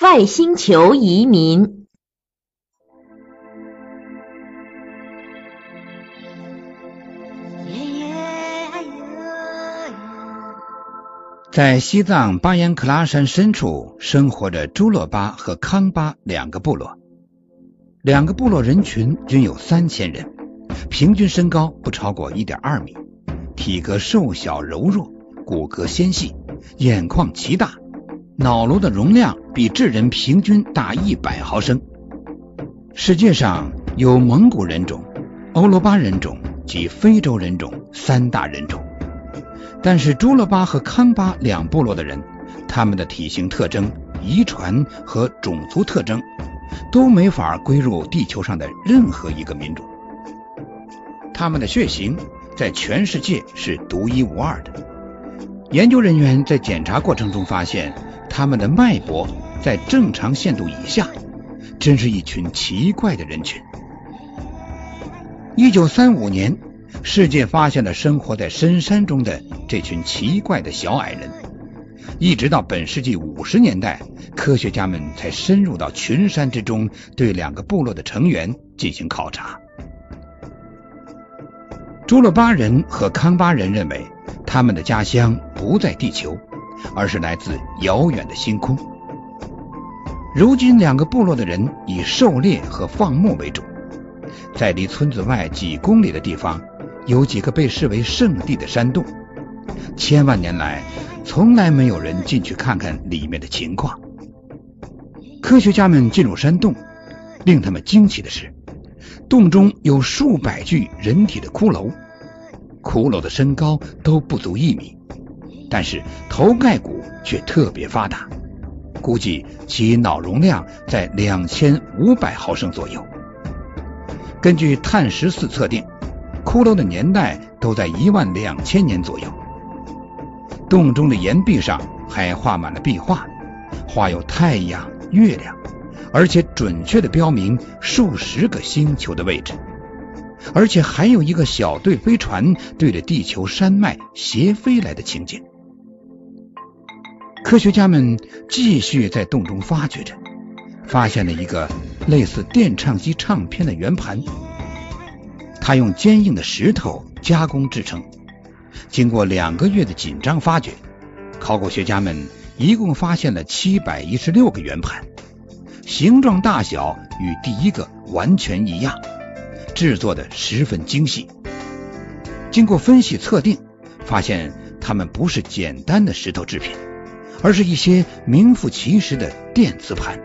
外星球移民。在西藏巴颜克拉山深处，生活着朱勒巴和康巴两个部落。两个部落人群均有三千人，平均身高不超过一点二米，体格瘦小柔弱，骨骼纤细，眼眶奇大，脑颅的容量比智人平均大一百毫升。世界上有蒙古人种、欧罗巴人种及非洲人种三大人种。但是朱勒巴和康巴两部落的人，他们的体型特征、遗传和种族特征都没法归入地球上的任何一个民族。他们的血型在全世界是独一无二的。研究人员在检查过程中发现，他们的脉搏在正常限度以下，真是一群奇怪的人群。一九三五年。世界发现了生活在深山中的这群奇怪的小矮人，一直到本世纪五十年代，科学家们才深入到群山之中，对两个部落的成员进行考察。朱勒巴人和康巴人认为，他们的家乡不在地球，而是来自遥远的星空。如今，两个部落的人以狩猎和放牧为主，在离村子外几公里的地方。有几个被视为圣地的山洞，千万年来从来没有人进去看看里面的情况。科学家们进入山洞，令他们惊奇的是，洞中有数百具人体的骷髅，骷髅的身高都不足一米，但是头盖骨却特别发达，估计其脑容量在两千五百毫升左右。根据碳十四测定。骷髅的年代都在一万两千年左右。洞中的岩壁上还画满了壁画，画有太阳、月亮，而且准确的标明数十个星球的位置。而且还有一个小队飞船对着地球山脉斜飞来的情景。科学家们继续在洞中发掘着，发现了一个类似电唱机唱片的圆盘。它用坚硬的石头加工制成。经过两个月的紧张发掘，考古学家们一共发现了七百一十六个圆盘，形状大小与第一个完全一样，制作的十分精细。经过分析测定，发现它们不是简单的石头制品，而是一些名副其实的电磁盘，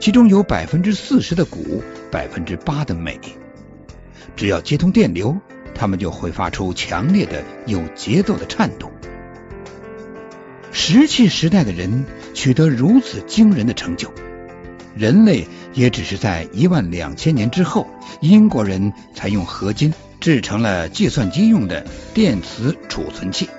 其中有百分之四十的钴，百分之八的镁。只要接通电流，它们就会发出强烈的、有节奏的颤动。石器时代的人取得如此惊人的成就，人类也只是在一万两千年之后，英国人才用合金制成了计算机用的电磁储存器。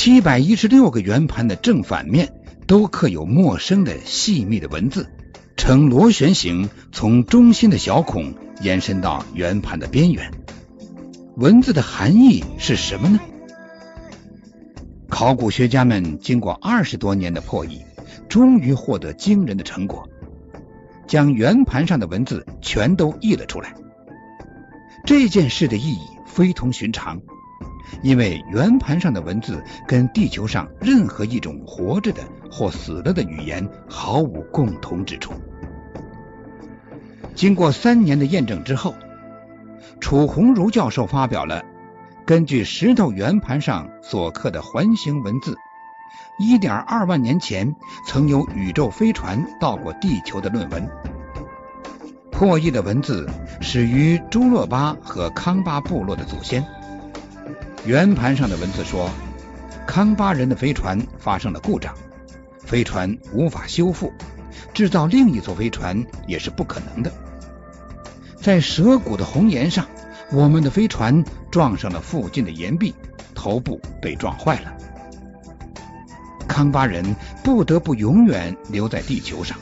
七百一十六个圆盘的正反面都刻有陌生的细密的文字，呈螺旋形，从中心的小孔。延伸到圆盘的边缘，文字的含义是什么呢？考古学家们经过二十多年的破译，终于获得惊人的成果，将圆盘上的文字全都译了出来。这件事的意义非同寻常，因为圆盘上的文字跟地球上任何一种活着的或死了的语言毫无共同之处。经过三年的验证之后，楚鸿儒教授发表了根据石头圆盘上所刻的环形文字，一点二万年前曾有宇宙飞船到过地球的论文。破译的文字始于朱勒巴和康巴部落的祖先。圆盘上的文字说，康巴人的飞船发生了故障，飞船无法修复，制造另一艘飞船也是不可能的。在蛇骨的红岩上，我们的飞船撞上了附近的岩壁，头部被撞坏了。康巴人不得不永远留在地球上。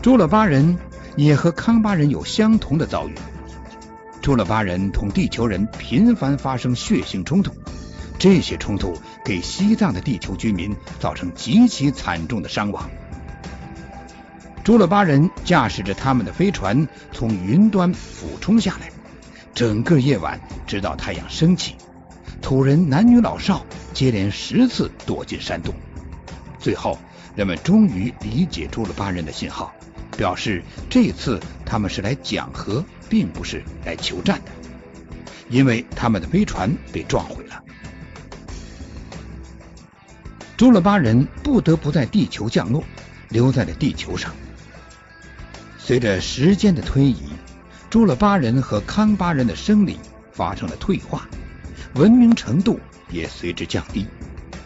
朱勒巴人也和康巴人有相同的遭遇。朱勒巴人同地球人频繁发生血腥冲突，这些冲突给西藏的地球居民造成极其惨重的伤亡。朱勒巴人驾驶着他们的飞船从云端俯冲下来，整个夜晚直到太阳升起，土人男女老少接连十次躲进山洞。最后，人们终于理解朱勒巴人的信号，表示这次他们是来讲和，并不是来求战的，因为他们的飞船被撞毁了。朱勒巴人不得不在地球降落，留在了地球上。随着时间的推移，朱勒巴人和康巴人的生理发生了退化，文明程度也随之降低，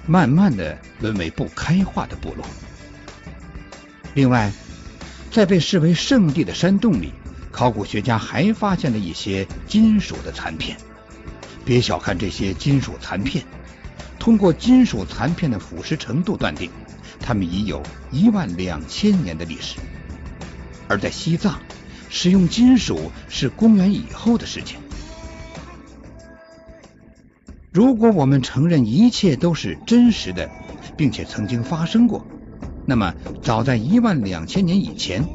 慢慢的沦为不开化的部落。另外，在被视为圣地的山洞里，考古学家还发现了一些金属的残片。别小看这些金属残片，通过金属残片的腐蚀程度断定，它们已有一万两千年的历史。而在西藏，使用金属是公元以后的事情。如果我们承认一切都是真实的，并且曾经发生过，那么早在一万两千年以前，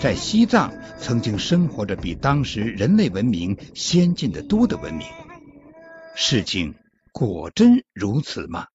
在西藏曾经生活着比当时人类文明先进的多的文明。事情果真如此吗？